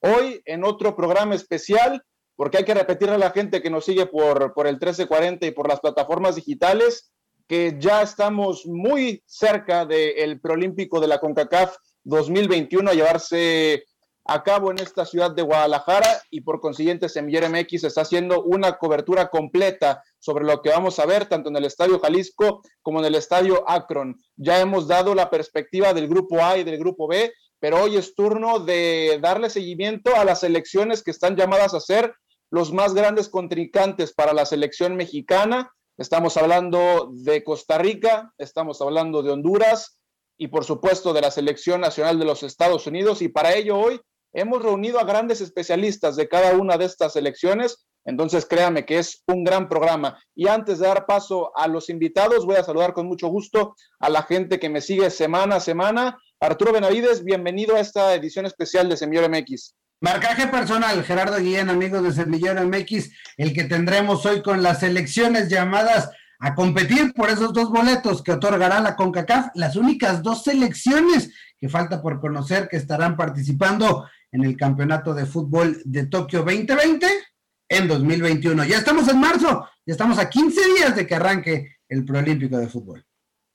hoy en otro programa especial, porque hay que repetirle a la gente que nos sigue por, por el 1340 y por las plataformas digitales, que ya estamos muy cerca del preolímpico de la CONCACAF 2021 a llevarse a cabo en esta ciudad de Guadalajara y por consiguiente Semillero MX está haciendo una cobertura completa sobre lo que vamos a ver tanto en el Estadio Jalisco como en el Estadio Akron. Ya hemos dado la perspectiva del grupo A y del grupo B pero hoy es turno de darle seguimiento a las elecciones que están llamadas a ser los más grandes contrincantes para la selección mexicana. Estamos hablando de Costa Rica, estamos hablando de Honduras y por supuesto de la selección nacional de los Estados Unidos. Y para ello hoy hemos reunido a grandes especialistas de cada una de estas elecciones. Entonces créame que es un gran programa. Y antes de dar paso a los invitados, voy a saludar con mucho gusto a la gente que me sigue semana a semana Arturo Benavides, bienvenido a esta edición especial de Semillero MX. Marcaje personal, Gerardo Guillén, amigos de Semillero MX, el que tendremos hoy con las elecciones llamadas a competir por esos dos boletos que otorgará la CONCACAF, las únicas dos selecciones que falta por conocer que estarán participando en el Campeonato de Fútbol de Tokio 2020 en 2021. Ya estamos en marzo, ya estamos a 15 días de que arranque el Proolímpico de Fútbol.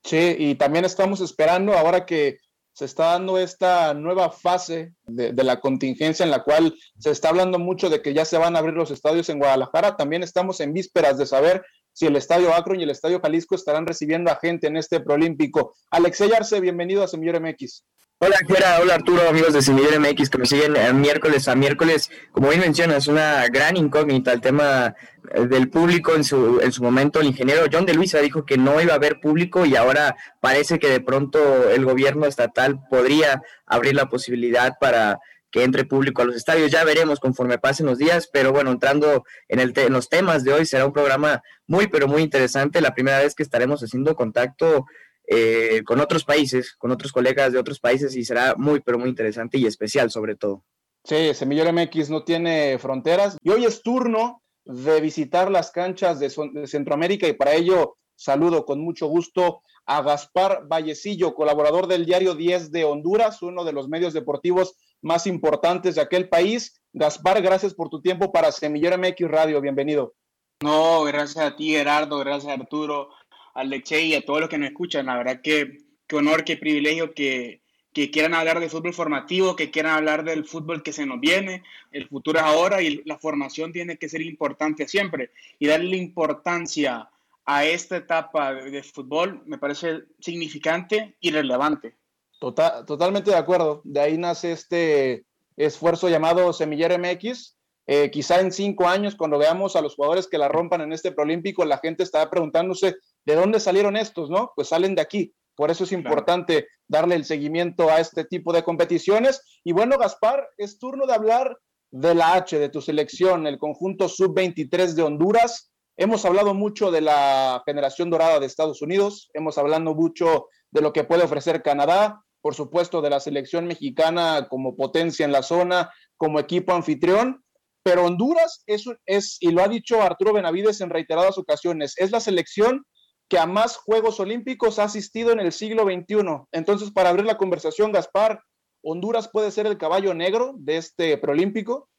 Sí, y también estamos esperando ahora que se está dando esta nueva fase de, la contingencia en la cual se está hablando mucho de que ya se van a abrir los estadios en Guadalajara. También estamos en vísperas de saber si el Estadio Akron y el Estadio Jalisco estarán recibiendo a gente en este Proolímpico. Alexey Arce, bienvenido a Semillero MX. Hola, Jera, hola Arturo, amigos de Semillero MX que me siguen miércoles a miércoles. Como bien mencionas, una gran incógnita el tema eh, del público en su, en su momento. El ingeniero John de Luisa dijo que no iba a haber público y ahora parece que de pronto el gobierno estatal podría abrir la posibilidad para que entre público a los estadios. Ya veremos conforme pasen los días, pero bueno, entrando en, el en los temas de hoy, será un programa muy, pero muy interesante. La primera vez que estaremos haciendo contacto eh, con otros países, con otros colegas de otros países y será muy, pero muy interesante y especial sobre todo. Sí, Semillero MX no tiene fronteras y hoy es turno de visitar las canchas de, Centroamérica y para ello saludo con mucho gusto a Gaspar Vallecillo, colaborador del diario 10 de Honduras, uno de los medios deportivos más importantes de aquel país. Gaspar, gracias por tu tiempo para Semillero MX Radio, bienvenido. No, gracias a ti Gerardo, gracias Arturo a Leche y a todos los que nos escuchan. La verdad que qué honor, qué privilegio que, que quieran hablar de fútbol formativo, que quieran hablar del fútbol que se nos viene. El futuro es ahora y la formación tiene que ser importante siempre. Y darle importancia a esta etapa de, fútbol me parece significante y relevante. Total, totalmente de acuerdo. De ahí nace este esfuerzo llamado Semillero MX. Eh, quizá en cinco años, cuando veamos a los jugadores que la rompan en este Prolímpico, la gente estará preguntándose ¿De dónde salieron estos, no? Pues salen de aquí. Por eso es importante darle el seguimiento a este tipo de competiciones. Y bueno, Gaspar, es turno de hablar de la H, de tu selección, el conjunto sub-23 de Honduras. Hemos hablado mucho de la generación dorada de Estados Unidos, hemos hablado mucho de lo que puede ofrecer Canadá, por supuesto de la selección mexicana como potencia en la zona, como equipo anfitrión, pero Honduras es, es, y lo ha dicho Arturo Benavides en reiteradas ocasiones, es la selección que a más Juegos Olímpicos ha asistido en el siglo XXI. Entonces, para abrir la conversación, Gaspar, ¿Honduras puede ser el caballo negro de este preolímpico?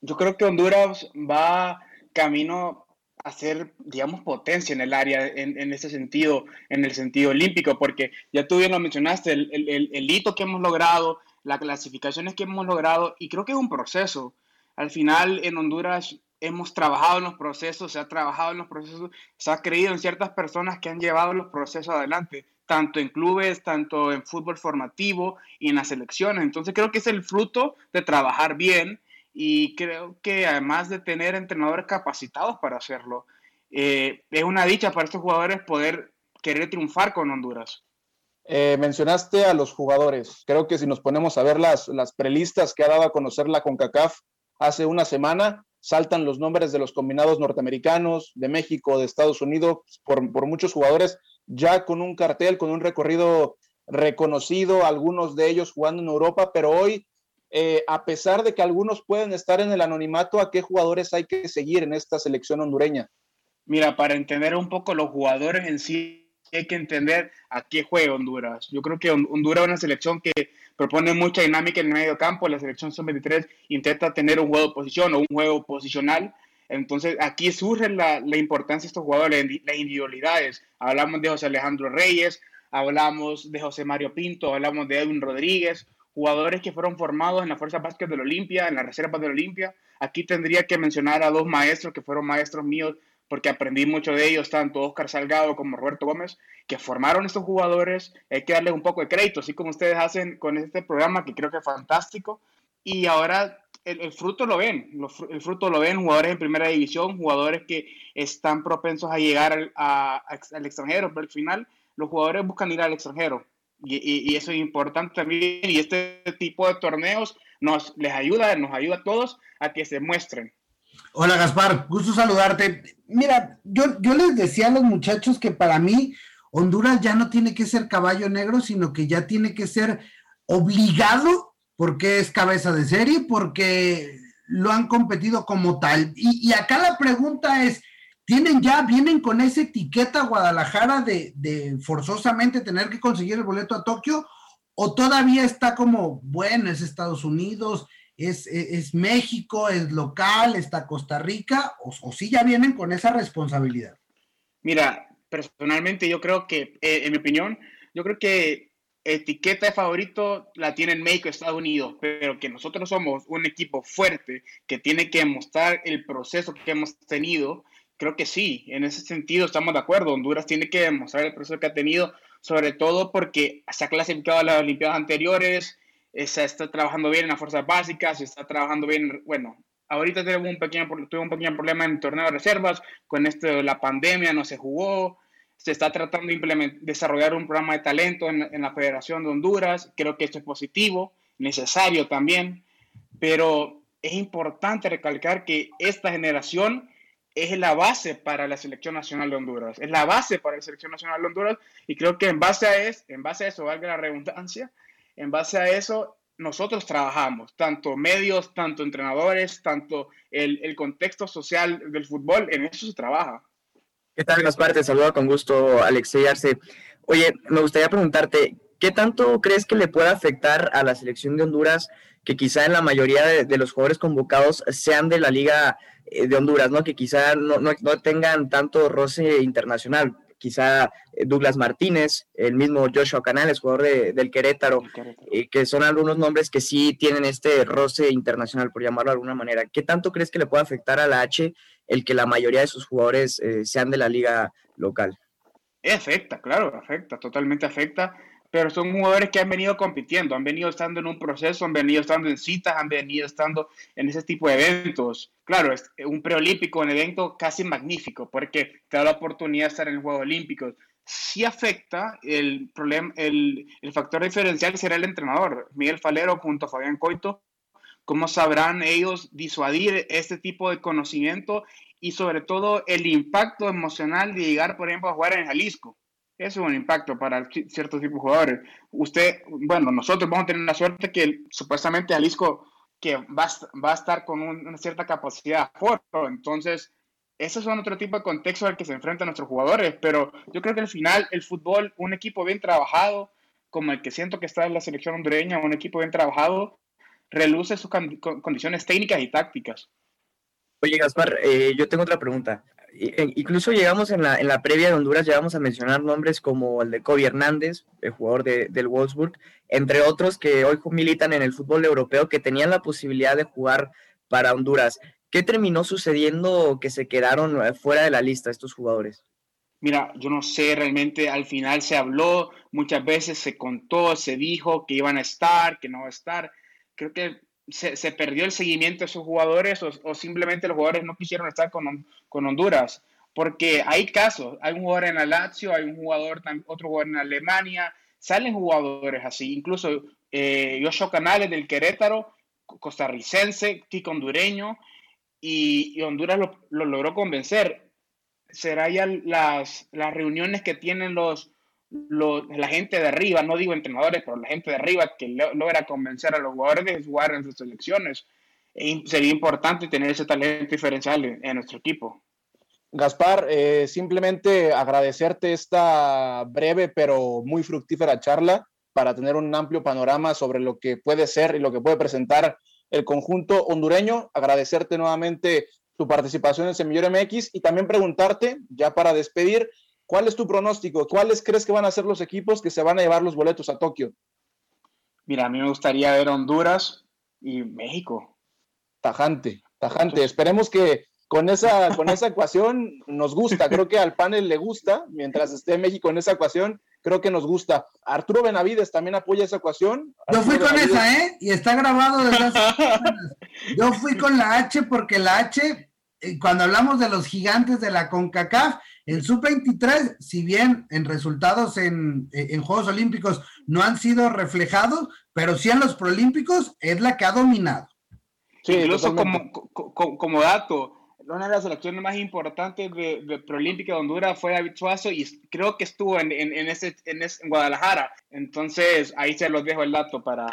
Yo creo que Honduras va camino a ser, digamos, potencia en el área, en, ese sentido, en el sentido olímpico, porque ya tú bien lo mencionaste, el, el hito que hemos logrado, las clasificaciones que hemos logrado, y creo que es un proceso. Al final, en Honduras hemos trabajado en los procesos, se ha trabajado en los procesos, se ha creído en ciertas personas que han llevado los procesos adelante, tanto en clubes, tanto en fútbol formativo y en las elecciones. Entonces creo que es el fruto de trabajar bien y creo que además de tener entrenadores capacitados para hacerlo, eh, es una dicha para estos jugadores poder querer triunfar con Honduras. Eh, mencionaste a los jugadores. Creo que si nos ponemos a ver las, las prelistas que ha dado a conocer la CONCACAF hace una semana, saltan los nombres de los combinados norteamericanos, de México, de Estados Unidos, por, por muchos jugadores ya con un cartel, con un recorrido reconocido, algunos de ellos jugando en Europa, pero hoy, eh, a pesar de que algunos pueden estar en el anonimato, ¿a qué jugadores hay que seguir en esta selección hondureña? Mira, para entender un poco los jugadores en sí, hay que entender a qué juega Honduras. Yo creo que Honduras es una selección que propone mucha dinámica en el medio campo. La selección sub-23 intenta tener un juego de posición o un juego posicional. Entonces, aquí surge la, la importancia de estos jugadores, las individualidades. Hablamos de José Alejandro Reyes, hablamos de José Mario Pinto, hablamos de Edwin Rodríguez, jugadores que fueron formados en la Fuerza Básquet de la Olimpia, en la Reserva de la Olimpia. Aquí tendría que mencionar a dos maestros que fueron maestros míos porque aprendí mucho de ellos, tanto Oscar Salgado como Roberto Gómez, que formaron estos jugadores. Hay que darles un poco de crédito, así como ustedes hacen con este programa, que creo que es fantástico. Y ahora el, fruto lo ven, el fruto lo ven jugadores en primera división, jugadores que están propensos a llegar al, al extranjero, pero al final los jugadores buscan ir al extranjero. Y, eso es importante también. Y este tipo de torneos nos les ayuda, nos ayuda a todos a que se muestren. Hola Gaspar, gusto saludarte. Mira, yo, yo les decía a los muchachos que para mí Honduras ya no tiene que ser caballo negro, sino que ya tiene que ser obligado porque es cabeza de serie, porque lo han competido como tal. Y, y acá la pregunta es, ¿tienen ya, vienen con esa etiqueta Guadalajara de, de forzosamente tener que conseguir el boleto a Tokio? ¿O todavía está como, bueno, es Estados Unidos, es, México, es local, está Costa Rica, o, o sí ya vienen con esa responsabilidad? Mira, personalmente yo creo que, eh, en mi opinión, yo creo que etiqueta de favorito la tienen México Estados Unidos, pero que nosotros somos un equipo fuerte que tiene que mostrar el proceso que hemos tenido, creo que sí, en ese sentido estamos de acuerdo. Honduras tiene que demostrar el proceso que ha tenido, sobre todo porque se ha clasificado a las Olimpiadas anteriores, se está trabajando bien en las fuerzas básicas, se está trabajando bien, bueno, ahorita tenemos un pequeño, tuve un pequeño problema en el torneo de reservas, con esto de la pandemia no se jugó, se está tratando de desarrollar un programa de talento en, en, la Federación de Honduras, creo que esto es positivo, necesario también, pero es importante recalcar que esta generación es la base para la selección nacional de Honduras, es la base para la selección nacional de Honduras y creo que en base a, es, en base a eso, valga la redundancia, en base a eso, nosotros trabajamos, tanto medios, tanto entrenadores, tanto el, el contexto social del fútbol, en eso se trabaja. ¿Qué tal, Gaspar? Te saludo con gusto, Alexey Arce. Oye, me gustaría preguntarte, ¿qué tanto crees que le puede afectar a la selección de Honduras que quizá en la mayoría de, de los jugadores convocados sean de la Liga eh, de Honduras, ¿no? Que quizá no, no, no tengan tanto roce internacional quizá eh, Douglas Martínez, el mismo Joshua Canales, jugador de, del Querétaro, eh, que son algunos nombres que sí tienen este roce internacional, por llamarlo de alguna manera. ¿Qué tanto crees que le puede afectar a la H el que la mayoría de sus jugadores eh, sean de la liga local? Afecta, claro, afecta, totalmente afecta pero son jugadores que han venido compitiendo, han venido estando en un proceso, han venido estando en citas, han venido estando en ese tipo de eventos. Claro, es un preolímpico, un evento casi magnífico, porque te da la oportunidad de estar en los Juegos Olímpicos. Sí afecta el problema, el, el factor diferencial será el entrenador, Miguel Falero junto a Fabián Coito. ¿Cómo sabrán ellos disuadir este tipo de conocimiento y sobre todo el impacto emocional de llegar, por ejemplo, a jugar en Jalisco? Es un impacto para ciertos tipos de jugadores. Usted, bueno, nosotros vamos a tener la suerte que supuestamente Jalisco que va, va a estar con una cierta capacidad de entonces esos son otro tipo de contexto al que se enfrentan nuestros jugadores, pero yo creo que al final el fútbol, un equipo bien trabajado, como el que siento que está en la selección hondureña, un equipo bien trabajado, reluce sus condiciones técnicas y tácticas. Oye, Gaspar, eh, yo tengo otra pregunta. E, incluso llegamos en la, en la previa de Honduras, llegamos a mencionar nombres como el de Kobe Hernández, el jugador de, del Wolfsburg, entre otros que hoy militan en el fútbol europeo, que tenían la posibilidad de jugar para Honduras. ¿Qué terminó sucediendo que se quedaron eh, fuera de la lista estos jugadores? Mira, yo no sé, realmente al final se habló, muchas veces se contó, se dijo que iban a estar, que no va a estar. Creo que se, se, perdió el seguimiento de esos jugadores o, o, simplemente los jugadores no quisieron estar con, con, Honduras. Porque hay casos, hay un jugador en la Lazio, hay un jugador, otro jugador en Alemania, salen jugadores así, incluso eh, Canales del Querétaro, costarricense, Kiko hondureño, y, Honduras lo, logró convencer. Será ya las, las reuniones que tienen los, la gente de arriba, no digo entrenadores, pero la gente de arriba que logra convencer a los jugadores de jugar en sus selecciones. E sería importante tener ese talento diferencial en, nuestro equipo. Gaspar, eh, simplemente agradecerte esta breve pero muy fructífera charla para tener un amplio panorama sobre lo que puede ser y lo que puede presentar el conjunto hondureño. Agradecerte nuevamente tu participación en Semillero MX y también preguntarte, ya para despedir, ¿cuál es tu pronóstico? ¿Cuáles crees que van a ser los equipos que se van a llevar los boletos a Tokio? Mira, a mí me gustaría ver Honduras y México. Tajante, tajante. Esperemos que con esa, con esa ecuación nos gusta. Creo que al panel le gusta, mientras esté México en esa ecuación, creo que nos gusta. Arturo Benavides también apoya esa ecuación. Yo fui con esa, ¿eh? Y está grabado desde hace Yo fui con la H porque la H, eh, cuando hablamos de los gigantes de la CONCACAF, el Sub-23, si bien en resultados en, en, Juegos Olímpicos no han sido reflejados, pero sí en los Prolímpicos es la que ha dominado. Sí, incluso como, como, como dato, una de las selecciones más importantes de, de Proolímpica de Honduras fue David Suazo y creo que estuvo en, en, en ese, en, Guadalajara. Entonces, ahí se los dejo el dato para,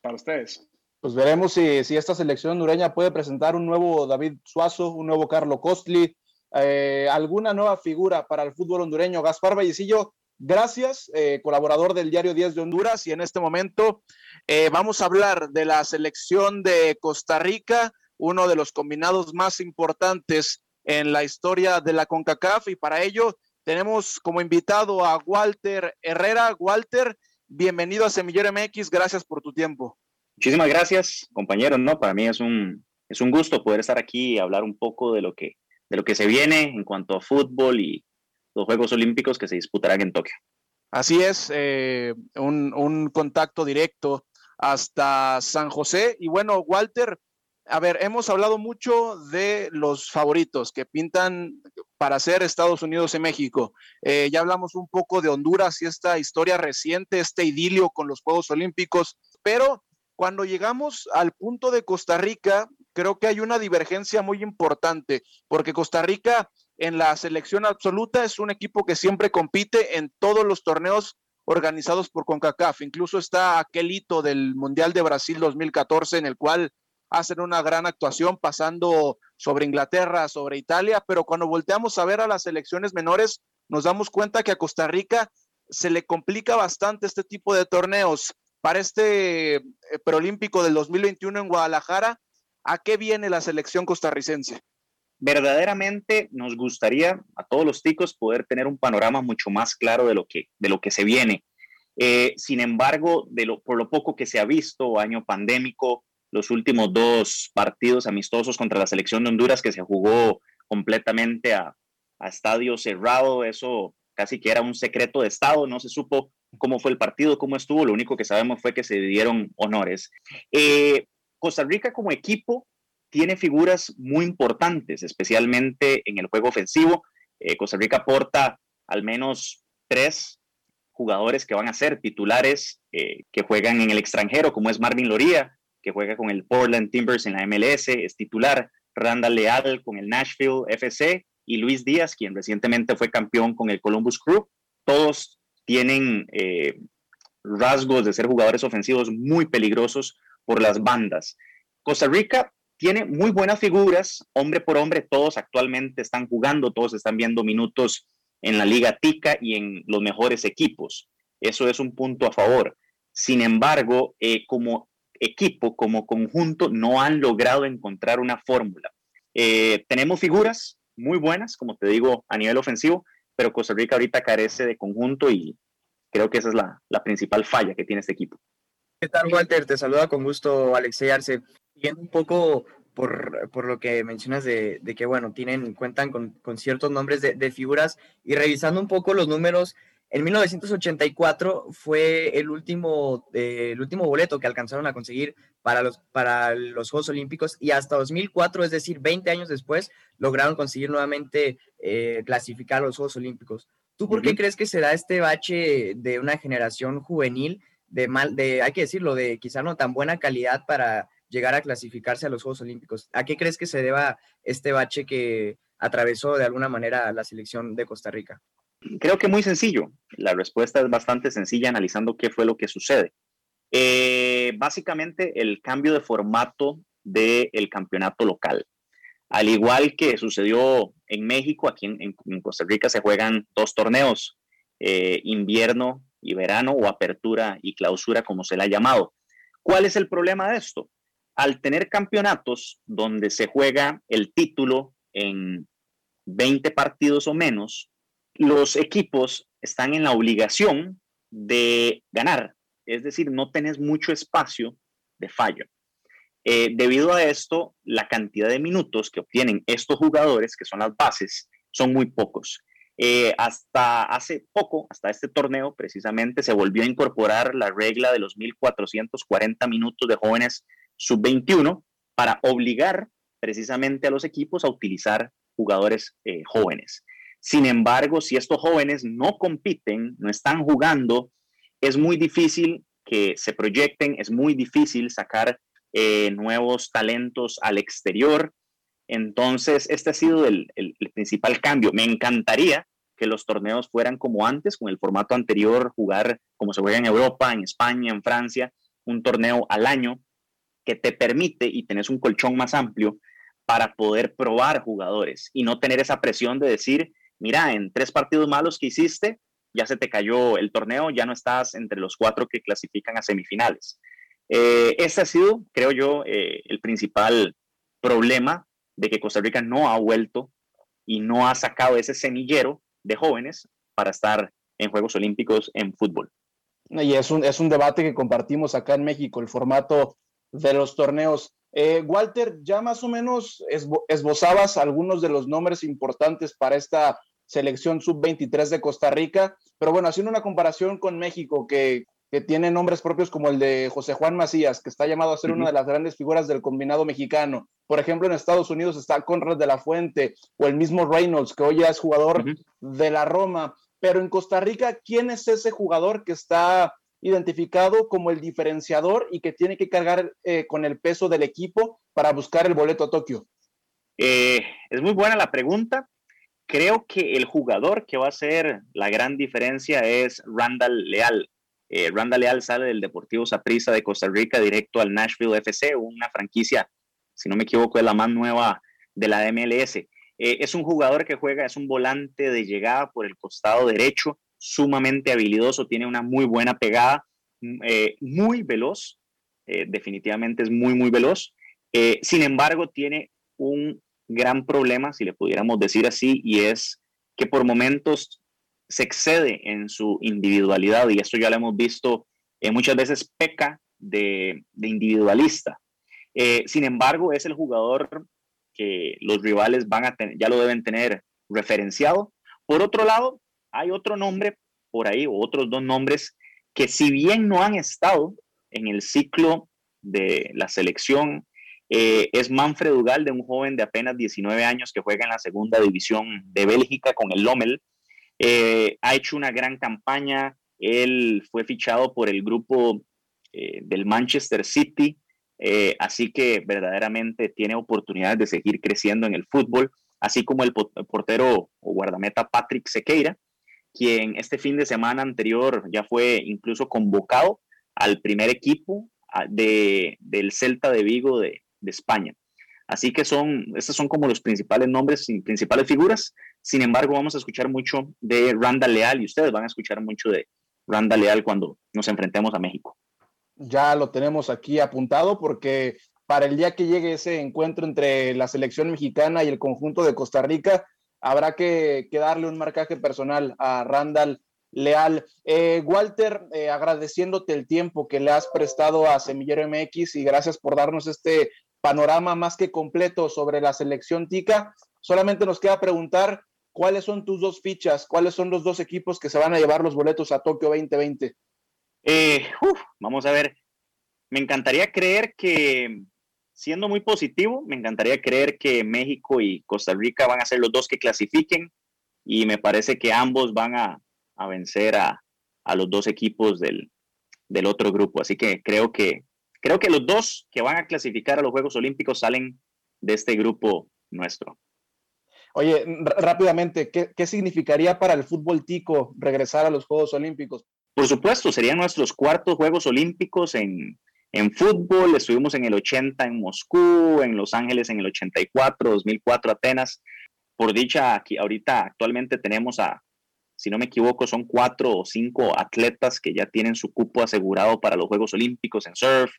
para ustedes. Pues veremos si, si, esta selección hondureña puede presentar un nuevo David Suazo, un nuevo Carlo Costli, eh, alguna nueva figura para el fútbol hondureño. Gaspar Vallecillo, gracias, eh, colaborador del diario 10 de Honduras. Y en este momento eh, vamos a hablar de la selección de Costa Rica uno de los combinados más importantes en la historia de la CONCACAF y para ello tenemos como invitado a Walter Herrera. Walter, bienvenido a Semillero MX, gracias por tu tiempo. Muchísimas gracias, compañeros, ¿no? Para mí es un, es un gusto poder estar aquí y hablar un poco de lo que, de lo que se viene en cuanto a fútbol y los Juegos Olímpicos que se disputarán en Tokio. Así es, eh, un, contacto directo hasta San José. Y bueno, Walter, a ver, hemos hablado mucho de los favoritos que pintan para ser Estados Unidos y México. Eh, ya hablamos un poco de Honduras y esta historia reciente, este idilio con los Juegos Olímpicos, pero cuando llegamos al punto de Costa Rica, creo que hay una divergencia muy importante, porque Costa Rica en la selección absoluta es un equipo que siempre compite en todos los torneos organizados por CONCACAF. Incluso está aquel hito del Mundial de Brasil 2014 en el cual hacen una gran actuación pasando sobre Inglaterra, sobre Italia, pero cuando volteamos a ver a las selecciones menores, nos damos cuenta que a Costa Rica se le complica bastante este tipo de torneos. Para este eh, preolímpico del 2021 en Guadalajara, ¿a qué viene la selección costarricense? Verdaderamente nos gustaría a todos los ticos poder tener un panorama mucho más claro de lo que, de lo que se viene. Eh, sin embargo, por lo poco que se ha visto, año pandémico, los últimos dos partidos amistosos contra la selección de Honduras que se jugó completamente a, estadio cerrado. Eso casi que era un secreto de Estado, no se supo cómo fue el partido, cómo estuvo, lo único que sabemos fue que se dieron honores. Eh, Costa Rica como equipo tiene figuras muy importantes, especialmente en el juego ofensivo. Eh, Costa Rica aporta al menos tres jugadores que van a ser titulares eh, que juegan en el extranjero, como es Marvin Loría, que juega con el Portland Timbers en la MLS, es titular, Randall Leal con el Nashville FC y Luis Díaz, quien recientemente fue campeón con el Columbus Crew. Todos tienen eh, rasgos de ser jugadores ofensivos muy peligrosos por las bandas. Costa Rica tiene muy buenas figuras, hombre por hombre, todos actualmente están jugando, todos están viendo minutos en la Liga Tica y en los mejores equipos. Eso es un punto a favor. Sin embargo, eh, como equipo, como conjunto, no han logrado encontrar una fórmula. Eh, tenemos figuras muy buenas, como te digo, a nivel ofensivo, pero Costa Rica ahorita carece de conjunto y creo que esa es la, principal falla que tiene este equipo. ¿Qué tal, Walter? Te saluda con gusto Alexei Arce. Viendo un poco por, por, lo que mencionas de, de, que, bueno, tienen, cuentan con, con ciertos nombres de, de, figuras y revisando un poco los números, en 1984 fue el último, eh, el último boleto que alcanzaron a conseguir para los, para los Juegos Olímpicos y hasta 2004, es decir, 20 años después, lograron conseguir nuevamente eh, clasificar a los Juegos Olímpicos. ¿Tú por qué crees que se da este bache de una generación juvenil de mal, de, hay que decirlo, de quizá no tan buena calidad para llegar a clasificarse a los Juegos Olímpicos? ¿A qué crees que se deba este bache que atravesó de alguna manera la selección de Costa Rica? Creo que muy sencillo. La respuesta es bastante sencilla analizando qué fue lo que sucede. Eh, básicamente el cambio de formato del campeonato local. Al igual que sucedió en México, aquí en, Costa Rica se juegan dos torneos, eh, invierno y verano o apertura y clausura, como se le ha llamado. ¿Cuál es el problema de esto? Al tener campeonatos donde se juega el título en 20 partidos o menos, los equipos están en la obligación de ganar, es decir, no tenés mucho espacio de fallo. Eh, debido a esto, la cantidad de minutos que obtienen estos jugadores, que son las bases, son muy pocos. Eh, hasta hace poco, hasta este torneo precisamente, se volvió a incorporar la regla de los 1.440 minutos de jóvenes sub-21 para obligar precisamente a los equipos a utilizar jugadores eh, jóvenes. Sin embargo, si estos jóvenes no compiten, no están jugando, es muy difícil que se proyecten, es muy difícil sacar eh, nuevos talentos al exterior. Entonces, este ha sido el, principal cambio. Me encantaría que los torneos fueran como antes, con el formato anterior, jugar como se juega en Europa, en España, en Francia, un torneo al año que te permite y tenés un colchón más amplio para poder probar jugadores y no tener esa presión de decir, mira, en tres partidos malos que hiciste, ya se te cayó el torneo, ya no estás entre los cuatro que clasifican a semifinales. Eh, este ha sido, creo yo, eh, el principal problema de que Costa Rica no ha vuelto y no ha sacado ese semillero de jóvenes para estar en Juegos Olímpicos en fútbol. Y es un, es un debate que compartimos acá en México, el formato de los torneos. Eh, Walter, ya más o menos esbozabas algunos de los nombres importantes para esta selección sub-23 de Costa Rica, pero bueno, haciendo una comparación con México, que que tiene nombres propios como el de José Juan Macías, que está llamado a ser una de las grandes figuras del combinado mexicano. Por ejemplo, en Estados Unidos está Conrad de la Fuente o el mismo Reynolds, que hoy ya es jugador de la Roma. Pero en Costa Rica, ¿quién es ese jugador que está identificado como el diferenciador y que tiene que cargar eh, con el peso del equipo para buscar el boleto a Tokio? Eh, es muy buena la pregunta. Creo que el jugador que va a hacer la gran diferencia es Randall Leal eh, Randa Leal sale del Deportivo Saprissa de Costa Rica directo al Nashville FC, una franquicia, si no me equivoco, es la más nueva de la MLS. Eh, es un jugador que juega, es un volante de llegada por el costado derecho, sumamente habilidoso, tiene una muy buena pegada, mm, eh, muy veloz, definitivamente es muy, muy veloz. sin embargo, tiene un gran problema, si le pudiéramos decir así, y es que por momentos se excede en su individualidad y esto ya lo hemos visto eh, muchas veces peca de, individualista. Eh, sin embargo, es el jugador que los rivales van a tener, ya lo deben tener referenciado. Por otro lado, hay otro nombre por ahí, o otros dos nombres, que si bien no han estado en el ciclo de la selección, eh, es Manfred Ugal, de un joven de apenas 19 años que juega en la segunda división de Bélgica con el Lommel. Eh, ha hecho una gran campaña. Él fue fichado por el grupo eh, del Manchester City, eh, así que verdaderamente tiene oportunidades de seguir creciendo en el fútbol, así como el portero o guardameta Patrick Sequeira, quien este fin de semana anterior ya fue incluso convocado al primer equipo de, del Celta de Vigo de España. Así que son, estos son como los principales nombres y principales figuras. Sin embargo, vamos a escuchar mucho de Randa Leal y ustedes van a escuchar mucho de Randa Leal cuando nos enfrentemos a México. Ya lo tenemos aquí apuntado porque para el día que llegue ese encuentro entre la selección mexicana y el conjunto de Costa Rica, habrá que, darle un marcaje personal a Randall Leal. Eh, Walter, eh, agradeciéndote el tiempo que le has prestado a Semillero MX y gracias por darnos este panorama más que completo sobre la selección TICA. Solamente nos queda preguntar cuáles son tus dos fichas, cuáles son los dos equipos que se van a llevar los boletos a Tokio 2020. Eh, vamos a ver, me encantaría creer que, siendo muy positivo, me encantaría creer que México y Costa Rica van a ser los dos que clasifiquen. y me parece que ambos van a, vencer a, los dos equipos del, del, otro grupo. Así que creo que creo que los dos que van a clasificar a los Juegos Olímpicos salen de este grupo nuestro. Oye, rápidamente, ¿qué, significaría para el fútbol tico regresar a los Juegos Olímpicos? Por supuesto, serían nuestros cuartos Juegos Olímpicos en, en fútbol. Estuvimos en el 80 en Moscú, en Los Ángeles en el 84, 2004 Atenas. Por dicha, aquí ahorita actualmente tenemos a, si no me equivoco, son cuatro o cinco atletas que ya tienen su cupo asegurado para los Juegos Olímpicos en surf,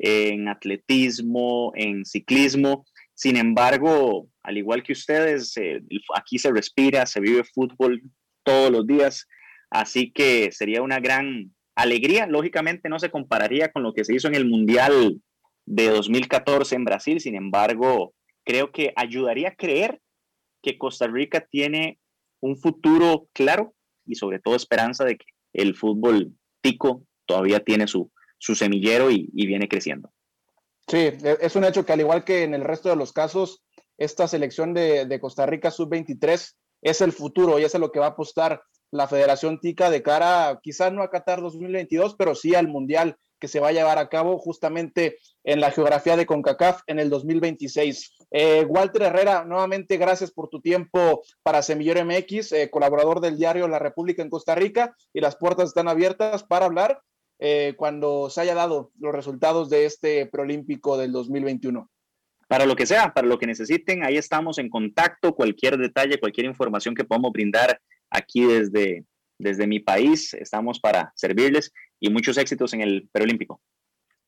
en atletismo, en ciclismo. Sin embargo, al igual que ustedes, eh, aquí se respira, se vive fútbol todos los días, así que sería una gran alegría. Lógicamente no se compararía con lo que se hizo en el Mundial de 2014 en Brasil, sin embargo, creo que ayudaría a creer que Costa Rica tiene un futuro claro y sobre todo esperanza de que el fútbol tico todavía tiene su, su semillero y, viene creciendo. Sí, e, es un hecho que al igual que en el resto de los casos, esta selección de, Costa Rica sub-23 es el futuro y es lo que va a apostar la Federación Tica de cara, quizás no a Qatar 2022, pero sí al Mundial que se va a llevar a cabo justamente en la geografía de CONCACAF en el 2026. Eh, Walter Herrera, nuevamente gracias por tu tiempo para Semillero MX, eh, colaborador del diario La República en Costa Rica, y las puertas están abiertas para hablar eh, cuando se haya dado los resultados de este preolímpico del 2021. Para lo que sea, para lo que necesiten, ahí estamos en contacto. Cualquier detalle, cualquier información que podamos brindar aquí desde, desde mi país, estamos para servirles y muchos éxitos en el preolímpico.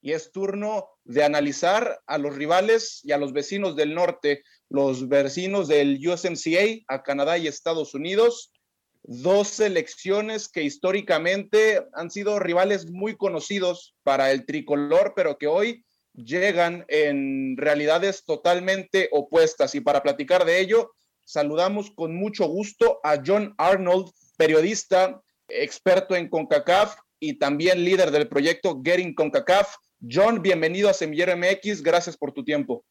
Y es turno de analizar a los rivales y a los vecinos del norte, los vecinos del USMCA, a Canadá y Estados Unidos dos selecciones que históricamente han sido rivales muy conocidos para el tricolor, pero que hoy llegan en realidades totalmente opuestas. Y para platicar de ello, saludamos con mucho gusto a John Arnold, periodista, experto en CONCACAF y también líder del proyecto Getting CONCACAF. John, bienvenido a Semillero MX, gracias por tu tiempo.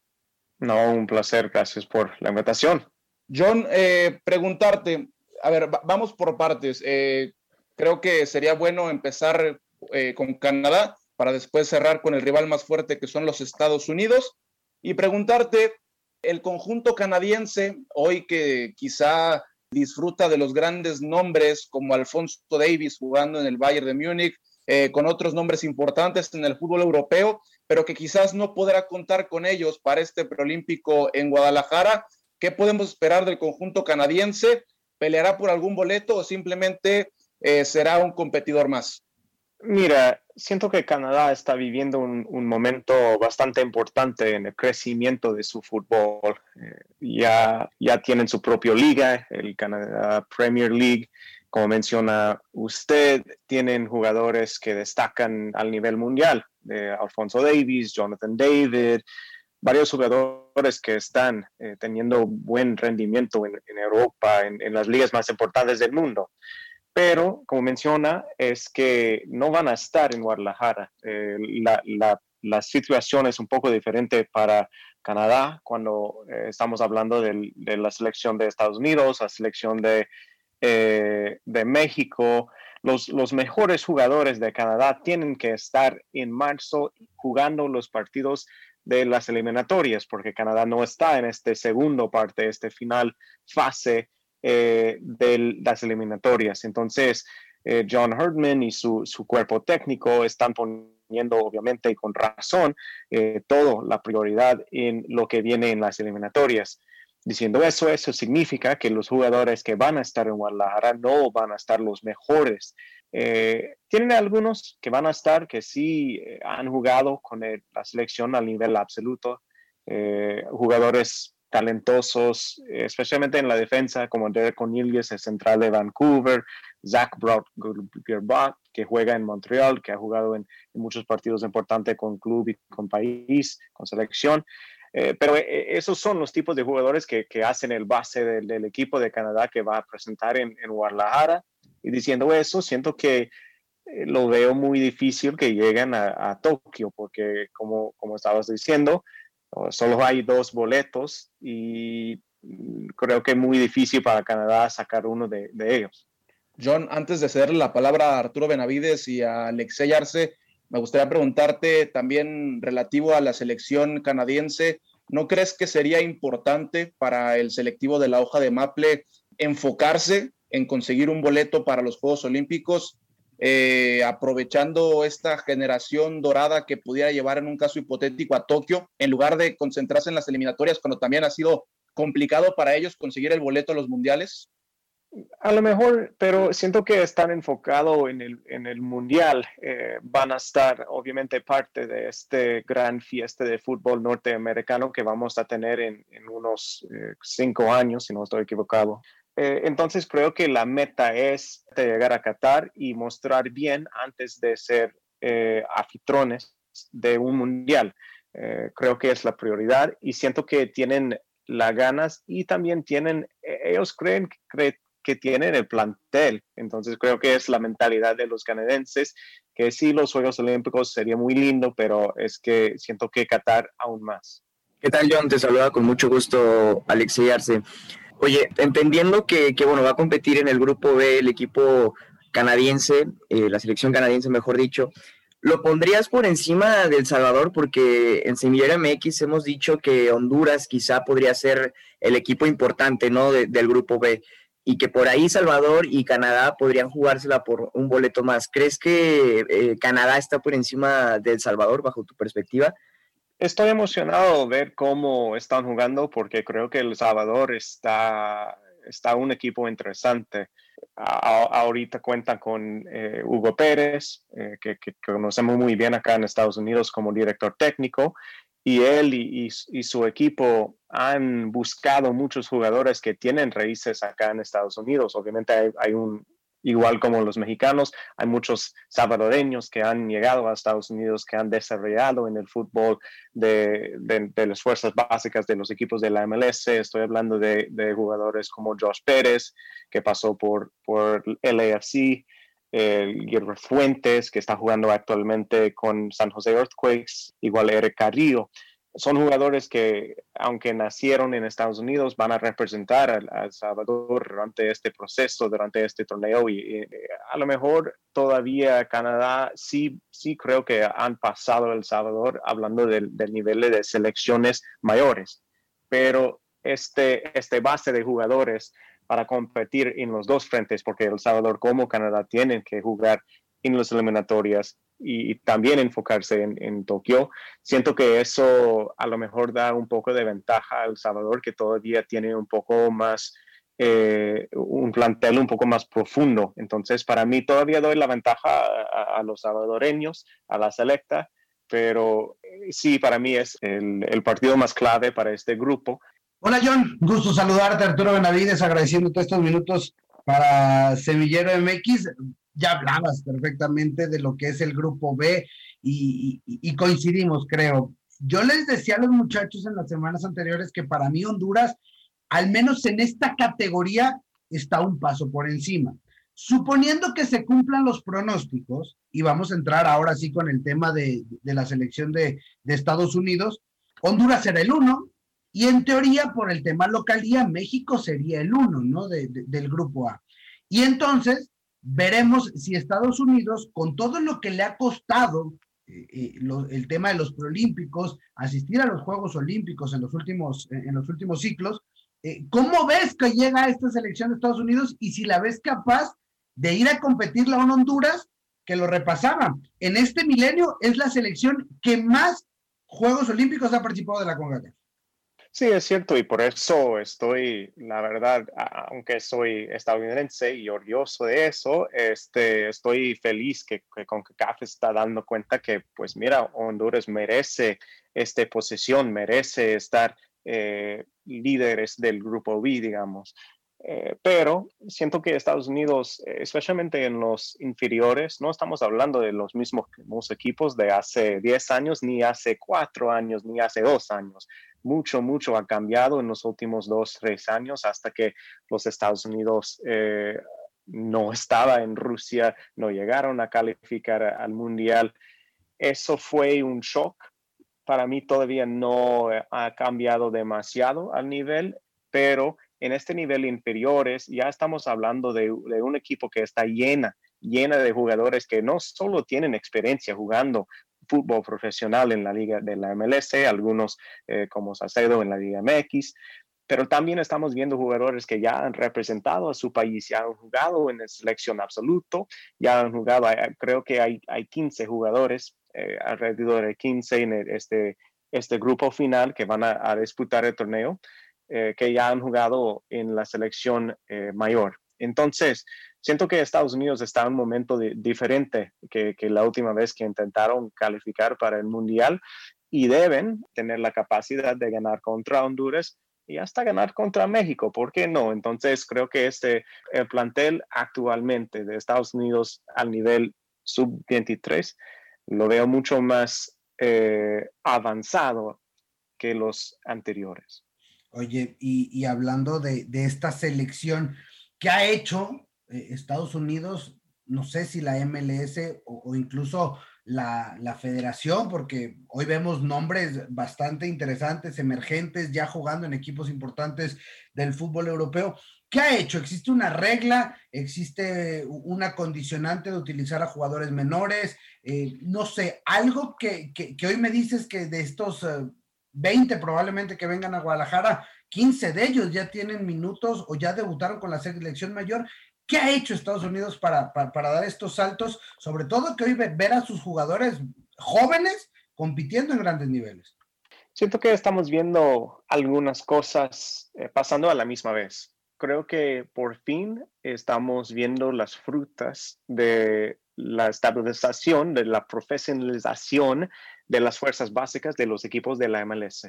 No, un placer, gracias por la invitación. John, eh, preguntarte, a ver, vamos por partes. Eh, creo que sería bueno empezar eh, con Canadá para después cerrar con el rival más fuerte que son los Estados Unidos y preguntarte, el conjunto canadiense, hoy que quizá disfruta de los grandes nombres como Alfonso Davis jugando en el Bayern de Múnich, eh, con otros nombres importantes en el fútbol europeo, pero que quizás no podrá contar con ellos para este preolímpico en Guadalajara. ¿Qué podemos esperar del conjunto canadiense? ¿Peleará por algún boleto o simplemente eh, será un competidor más? Mira, siento que Canadá está viviendo un, momento bastante importante en el crecimiento de su fútbol. Eh, ya, ya tienen su propia liga, el Canadá Premier League. Como menciona usted, tienen jugadores que destacan al nivel mundial. Alfonso Davis, Jonathan David, varios jugadores que están eh, teniendo buen rendimiento en, Europa, en, las ligas más importantes del mundo. Pero, como menciona, es que no van a estar en Guadalajara. Eh, la, situación es un poco diferente para Canadá cuando eh, estamos hablando de la selección de Estados Unidos, la selección de, de México. Los, mejores jugadores de Canadá tienen que estar en marzo jugando los partidos de las eliminatorias, porque Canadá no está en este segundo parte, este final fase eh, de las eliminatorias. Entonces, eh, John Herdman y su, cuerpo técnico están poniendo, obviamente, y con razón, eh, toda la prioridad en lo que viene en las eliminatorias. Diciendo eso, eso significa que los jugadores que van a estar en Guadalajara no van a estar los mejores eh, tienen algunos que van a estar que sí eh, han jugado con la selección a nivel absoluto, eh, jugadores talentosos, especialmente en la defensa, como Derek Cornelius, el central de Vancouver, Zach Brock, que juega en Montreal, que ha jugado en, muchos partidos importantes con club y con país, con selección. Pero esos son los tipos de jugadores que, hacen el base del, equipo de Canadá que va a presentar en, en Guadalajara. Y diciendo eso, siento que eh, lo veo muy difícil que lleguen a, Tokio, porque como, como estabas diciendo, solo hay dos boletos y creo que es muy difícil para Canadá sacar uno de, ellos. John, antes de cederle la palabra a Arturo Benavides y a Alexei Arce, me gustaría preguntarte también relativo a la selección canadiense. ¿No crees que sería importante para el selectivo de la hoja de Maple enfocarse en conseguir un boleto para los Juegos Olímpicos, eh, aprovechando esta generación dorada que pudiera llevar en un caso hipotético a Tokio, en lugar de concentrarse en las eliminatorias, cuando también ha sido complicado para ellos conseguir el boleto a los mundiales? A lo mejor, pero siento que están enfocados en el, en el mundial. Eh, van a estar obviamente parte de este gran fiesta de fútbol norteamericano que vamos a tener en, en unos eh, cinco años, si no estoy equivocado. Eh, entonces creo que la meta es llegar a Qatar y mostrar bien antes de ser anfitriones de un mundial. creo que es la prioridad y siento que tienen las ganas y también tienen, ellos creen, creen que tienen el plantel. Entonces creo que es la mentalidad de los canadienses, que sí, los Juegos Olímpicos sería muy lindo, pero es que siento que Qatar aún más. ¿Qué tal, John? Te saluda con mucho gusto Alexei Arce. Oye, entendiendo que, que, bueno, va a competir en el grupo B el equipo canadiense, eh, la selección canadiense, mejor dicho, ¿lo pondrías por encima del Salvador? Porque en Semillera MX hemos dicho que Honduras quizá podría ser el equipo importante, ¿no? del grupo B y que por ahí Salvador y Canadá podrían jugársela por un boleto más. ¿Crees que eh, Canadá está por encima del Salvador bajo tu perspectiva? Estoy emocionado de ver cómo están jugando porque creo que El Salvador está, está un equipo interesante. ahorita cuentan con eh, Hugo Pérez, eh, que, que, conocemos muy bien acá en Estados Unidos como director técnico, y él y, su equipo han buscado muchos jugadores que tienen raíces acá en Estados Unidos. Obviamente hay, un, igual como los mexicanos, hay muchos salvadoreños que han llegado a Estados Unidos, que han desarrollado en el fútbol de, las fuerzas básicas de los equipos de la MLS. Estoy hablando de, jugadores como Josh Pérez, que pasó por, por LAFC el Guillermo Fuentes, que está jugando actualmente con San José Earthquakes, igual Eric Carrillo. Son jugadores que, aunque nacieron en Estados Unidos, van a representar a, El Salvador durante este proceso, durante este torneo. Y, a lo mejor todavía Canadá sí, sí creo que han pasado El Salvador hablando del, del nivel de selecciones mayores. Pero este, este base de jugadores para competir en los dos frentes, porque El Salvador como Canadá tienen que jugar en las eliminatorias y, también enfocarse en, Tokio. Siento que eso a lo mejor da un poco de ventaja a El Salvador, que todavía tiene un poco más, eh, un plantel un poco más profundo. Entonces, para mí todavía doy la ventaja a, los salvadoreños, a la selecta, pero eh, sí, para mí es el, el partido más clave para este grupo Hola John, gusto saludarte, Arturo Benavides, agradeciéndote estos minutos para Semillero MX. Ya hablabas perfectamente de lo que es el grupo B y, coincidimos, creo. Yo les decía a los muchachos en las semanas anteriores que para mí Honduras, al menos en esta categoría, está un paso por encima. Suponiendo que se cumplan los pronósticos, y vamos a entrar ahora sí con el tema de, la selección de, de Estados Unidos, Honduras será el uno, y en teoría, por el tema localía, México sería el uno, ¿no? del grupo A. Y entonces veremos si Estados Unidos, con todo lo que le ha costado eh, eh, el tema de los proolímpicos, asistir a los Juegos Olímpicos en los últimos, en los últimos ciclos, eh, ¿cómo ves que llega esta selección de Estados Unidos y si la ves capaz de ir a competir a Honduras que lo repasaba? En este milenio es la selección que más Juegos Olímpicos ha participado de la CONCACAF. Sí, es cierto, y por eso estoy, la verdad, aunque soy estadounidense y orgulloso de eso, este, estoy feliz que, que CONCACAF está dando cuenta que, pues mira, Honduras merece esta posición, merece estar eh, líderes del grupo B, digamos. Eh, pero siento que Estados Unidos, especialmente en los inferiores, no estamos hablando de los mismos, mismos equipos de hace 10 años, ni hace 4 años, ni hace 2 años mucho, mucho ha cambiado en los últimos dos, tres años hasta que los Estados Unidos eh, no estaba en Rusia, no llegaron a calificar al Mundial. Eso fue un shock. Para mí todavía no ha cambiado demasiado al nivel. pero en este nivel inferiores ya estamos hablando de, un equipo que está llena, llena de jugadores que no solo tienen experiencia jugando fútbol profesional en la liga de la MLS, algunos eh, como Sacedo en la liga MX, pero también estamos viendo jugadores que ya han representado a su país, ya han jugado en la selección absoluto, ya han jugado, creo que hay, hay 15 jugadores, eh, alrededor de 15 en este, este grupo final que van a, disputar el torneo, eh, que ya han jugado en la selección eh, mayor. Entonces, siento que Estados Unidos está en un momento diferente que, la última vez que intentaron calificar para el Mundial y deben tener la capacidad de ganar contra Honduras y hasta ganar contra México, ¿por qué no? Entonces creo que este el plantel actualmente de Estados Unidos al nivel sub-23 lo veo mucho más eh, avanzado que los anteriores. Oye, y, hablando de, esta selección, ¿qué ha hecho eh, Estados Unidos? No sé si la MLS o incluso la, federación, porque hoy vemos nombres bastante interesantes, emergentes, ya jugando en equipos importantes del fútbol europeo. ¿Qué ha hecho? ¿Existe una regla? ¿Existe una condicionante de utilizar a jugadores menores? Eh, no sé, algo que, hoy me dices que de estos 20 eh, probablemente que vengan a Guadalajara, 15 de ellos ya tienen minutos o ya debutaron con la selección mayor. ¿Qué ha hecho Estados Unidos para, dar estos saltos? Sobre todo que hoy ver a sus jugadores jóvenes compitiendo en grandes niveles. Siento que estamos viendo algunas cosas eh, pasando a la misma vez. Creo que por fin estamos viendo las frutas de la estabilización, de la profesionalización de las fuerzas básicas de los equipos de la MLS.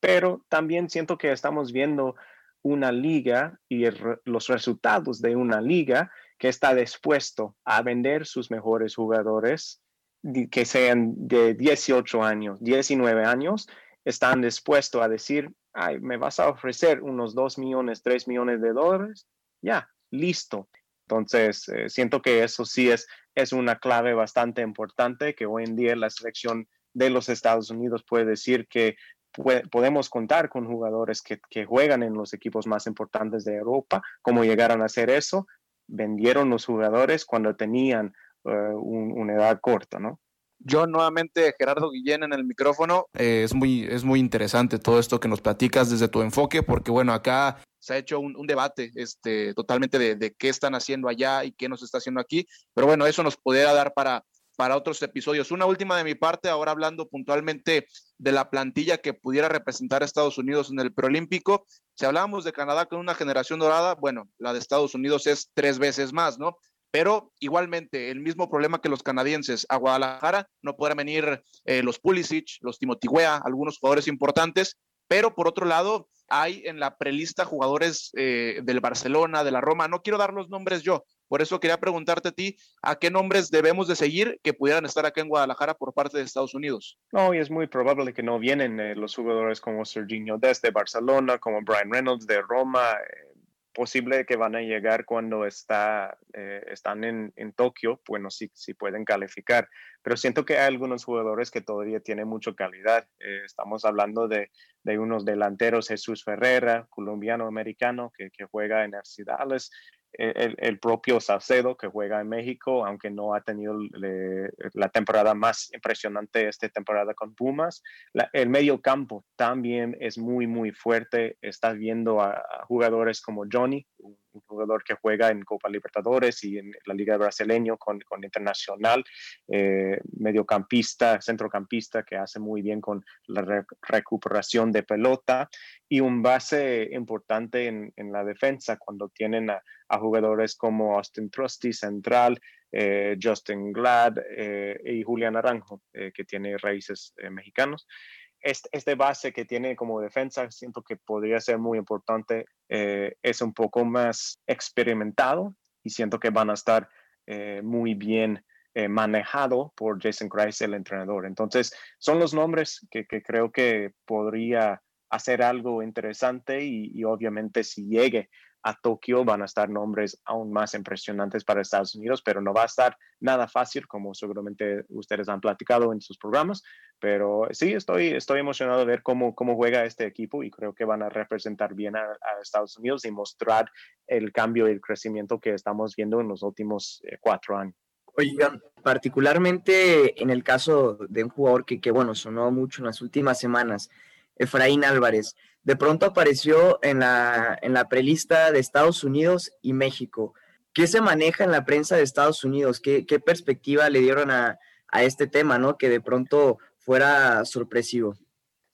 Pero también siento que estamos viendo una liga y los resultados de una liga que está dispuesto a vender sus mejores jugadores que sean de 18 años, 19 años, están dispuestos a decir, ay, me vas a ofrecer unos 2 millones, 3 millones de dólares, ya, listo. Entonces, eh, siento que eso sí es, es una clave bastante importante que hoy en día la selección de los Estados Unidos puede decir que podemos contar con jugadores que, juegan en los equipos más importantes de Europa. ¿Cómo llegaron a hacer eso? Vendieron los jugadores cuando tenían eh, una edad corta, ¿no? Yo nuevamente, Gerardo Guillén en el micrófono. Eh, es, muy, es muy interesante todo esto que nos platicas desde tu enfoque, porque bueno, acá se ha hecho un, debate este, totalmente de, de, qué están haciendo allá y qué nos está haciendo aquí, pero bueno, eso nos podría dar para, para otros episodios. Una última de mi parte, ahora hablando puntualmente de la plantilla que pudiera representar a Estados Unidos en el preolímpico. Si hablábamos de Canadá con una generación dorada, bueno, la de Estados Unidos es tres veces más, ¿no? Pero igualmente, el mismo problema que los canadienses, a Guadalajara no podrán venir eh, los Pulisic, los Timothy algunos jugadores importantes, pero por otro lado, hay en la prelista jugadores eh, del Barcelona, de la Roma, no quiero dar los nombres yo, por eso quería preguntarte a ti, ¿a qué nombres debemos de seguir que pudieran estar acá en Guadalajara por parte de Estados Unidos? No, y es muy probable que no vienen eh, los jugadores como Serginho desde Barcelona, como Brian Reynolds de Roma. Eh, posible que van a llegar cuando está, eh, están en, en, Tokio, bueno, sí, sí pueden calificar, pero siento que hay algunos jugadores que todavía tienen mucha calidad. estamos hablando de, de, unos delanteros, Jesús Ferreira, colombiano-americano, que, que, juega en Arcidales, el, propio Salcedo que juega en México, aunque no ha tenido la temporada más impresionante esta temporada con Pumas. el medio campo también es muy, muy fuerte. Estás viendo a, jugadores como Johnny, jugador que juega en Copa Libertadores y en la Liga Brasileño con, con Internacional, eh, mediocampista, centrocampista que hace muy bien con la recuperación de pelota y un base importante en, en la defensa cuando tienen a, jugadores como Austin Trusty, central, eh, Justin Glad eh, y Julián Naranjo, eh, que tiene raíces mexicanos. Este, este, base que tiene como defensa, siento que podría ser muy importante, es un poco más experimentado y siento que van a estar muy bien manejado por Jason Christ, el entrenador. Entonces, son los nombres que creo que podría hacer algo interesante y, obviamente si llegue a Tokio van a estar nombres aún más impresionantes para Estados Unidos, pero no va a estar nada fácil, como seguramente ustedes han platicado en sus programas. Pero sí, estoy, estoy emocionado de ver cómo, cómo juega este equipo y creo que van a representar bien a, Estados Unidos y mostrar el cambio y el crecimiento que estamos viendo en los últimos eh, cuatro años. Oigan, particularmente en el caso de un jugador que, que, bueno, sonó mucho en las últimas semanas, Efraín Álvarez, de pronto apareció en la, en la prelista de Estados Unidos y México. ¿Qué se maneja en la prensa de Estados Unidos? ¿Qué, qué perspectiva le dieron a, a este tema, ¿no? Que de pronto fuera sorpresivo.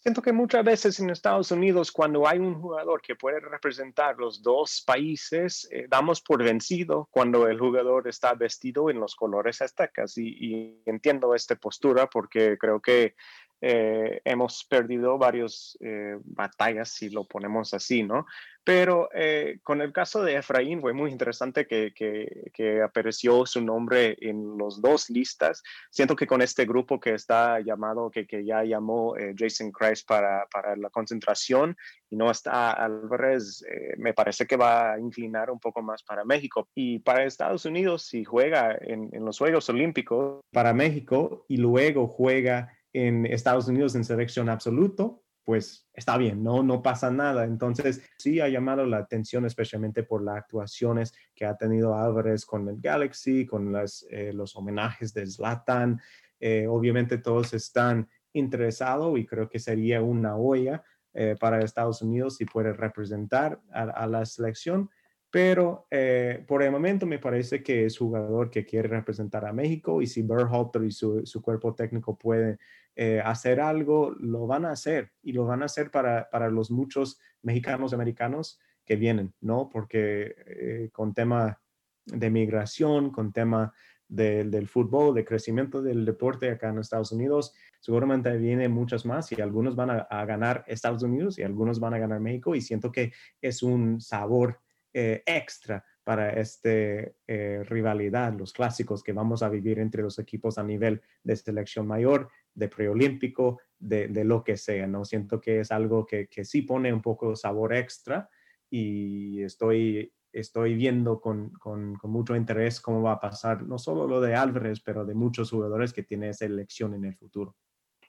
Siento que muchas veces en Estados Unidos, cuando hay un jugador que puede representar los dos países, eh, damos por vencido cuando el jugador está vestido en los colores aztecas. Y, y entiendo esta postura porque creo que eh, hemos perdido varias eh, batallas, si lo ponemos así, ¿no? Pero eh, con el caso de Efraín fue muy interesante que, que, apareció su nombre en los dos listas. Siento que con este grupo que está llamado, que, que ya llamó Jason Christ para, para, la concentración y no está Álvarez, me parece que va a inclinar un poco más para México. Y para Estados Unidos, si juega en, en los Juegos Olímpicos, para México y luego juega en Estados Unidos en selección absoluto, pues está bien, no, no pasa nada. Entonces, sí ha llamado la atención, especialmente por las actuaciones que ha tenido Álvarez con el Galaxy, con las, eh, los homenajes de Zlatan. Eh, obviamente todos están interesados y creo que sería una olla eh, para Estados Unidos si puede representar a la selección pero eh, por el momento me parece que es jugador que quiere representar a México y si Berhalter y su, su cuerpo técnico pueden eh, hacer algo, lo van a hacer y lo van a hacer para, para los muchos mexicanos americanos que vienen, ¿no? Porque eh, con tema de migración, con tema del fútbol, de crecimiento del deporte acá en Estados Unidos, seguramente vienen muchas más y algunos van a, ganar Estados Unidos y algunos van a ganar México y siento que es un sabor eh, extra para esta rivalidad, los clásicos que vamos a vivir entre los equipos a nivel de selección mayor, de preolímpico, de, de lo que sea, ¿no? Siento que es algo que, que sí pone un poco sabor extra y estoy, estoy viendo con, con, con, mucho interés cómo va a pasar, no solo lo de Álvarez, pero de muchos jugadores que tienen esa elección en el futuro.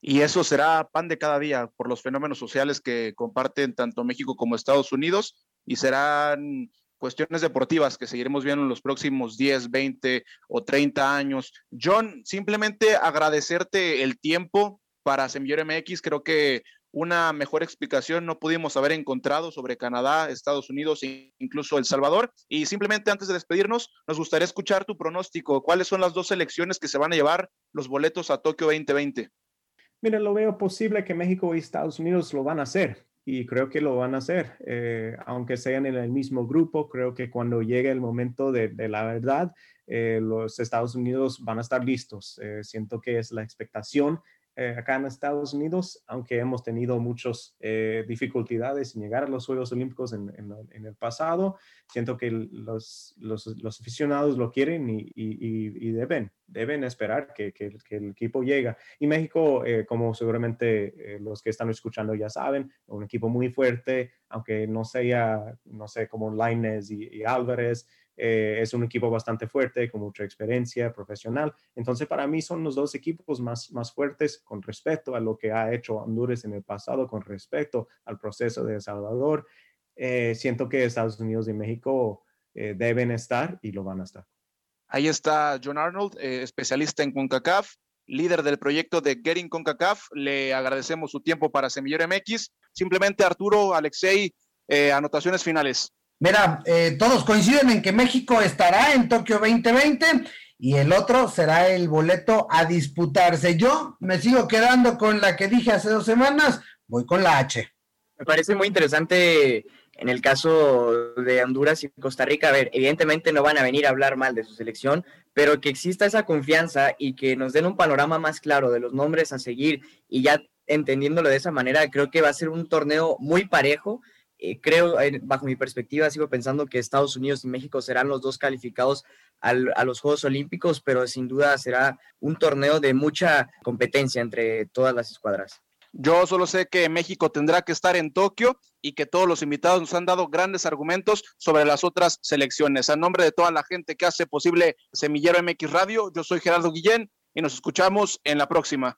Y eso será pan de cada día por los fenómenos sociales que comparten tanto México como Estados Unidos y serán cuestiones deportivas que seguiremos viendo en los próximos 10, 20 o 30 años. John, simplemente agradecerte el tiempo para Semillero MX. Creo que una mejor explicación no pudimos haber encontrado sobre Canadá, Estados Unidos e incluso El Salvador. Y simplemente antes de despedirnos, nos gustaría escuchar tu pronóstico. ¿Cuáles son las dos selecciones que se van a llevar los boletos a Tokio 2020? Mira, lo veo posible que México y Estados Unidos lo van a hacer y creo que lo van a hacer, eh, aunque sean en el mismo grupo, creo que cuando llegue el momento de, la verdad, eh, los Estados Unidos van a estar listos. Eh, siento que es la expectación eh, acá en Estados Unidos, aunque hemos tenido muchas eh, dificultades en llegar a los Juegos Olímpicos en, en, el pasado, siento que los, los, los aficionados lo quieren y, y, y, deben, deben esperar que, que, el equipo llegue. Y México, eh, como seguramente los que están escuchando ya saben, un equipo muy fuerte, aunque no sea, no sé, como Lainez y Álvarez, eh, es un equipo bastante fuerte, con mucha experiencia profesional. Entonces, para mí son los dos equipos más, más fuertes con respecto a lo que ha hecho Honduras en el pasado, con respecto al proceso de El Salvador. Eh, siento que Estados Unidos y México eh, deben estar y lo van a estar. Ahí está John Arnold, especialista en CONCACAF, líder del proyecto de Getting CONCACAF. Le agradecemos su tiempo para Semillero MX. Simplemente, Arturo, Alexei, anotaciones finales. Mira, eh, todos coinciden en que México estará en Tokio 2020 y el otro será el boleto a disputarse. Yo me sigo quedando con la que dije hace dos semanas, voy con la H. Me parece muy interesante en el caso de Honduras y Costa Rica. A ver, evidentemente no van a venir a hablar mal de su selección, pero que exista esa confianza y que nos den un panorama más claro de los nombres a seguir y ya entendiéndolo de esa manera, creo que va a ser un torneo muy parejo eh, creo, bajo mi perspectiva, sigo pensando que Estados Unidos y México serán los dos calificados a los Juegos Olímpicos, pero sin duda será un torneo de mucha competencia entre todas las escuadras. Yo solo sé que México tendrá que estar en Tokio y que todos los invitados nos han dado grandes argumentos sobre las otras selecciones. A nombre de toda la gente que hace posible Semillero MX Radio, yo soy Gerardo Guillén y nos escuchamos en la próxima.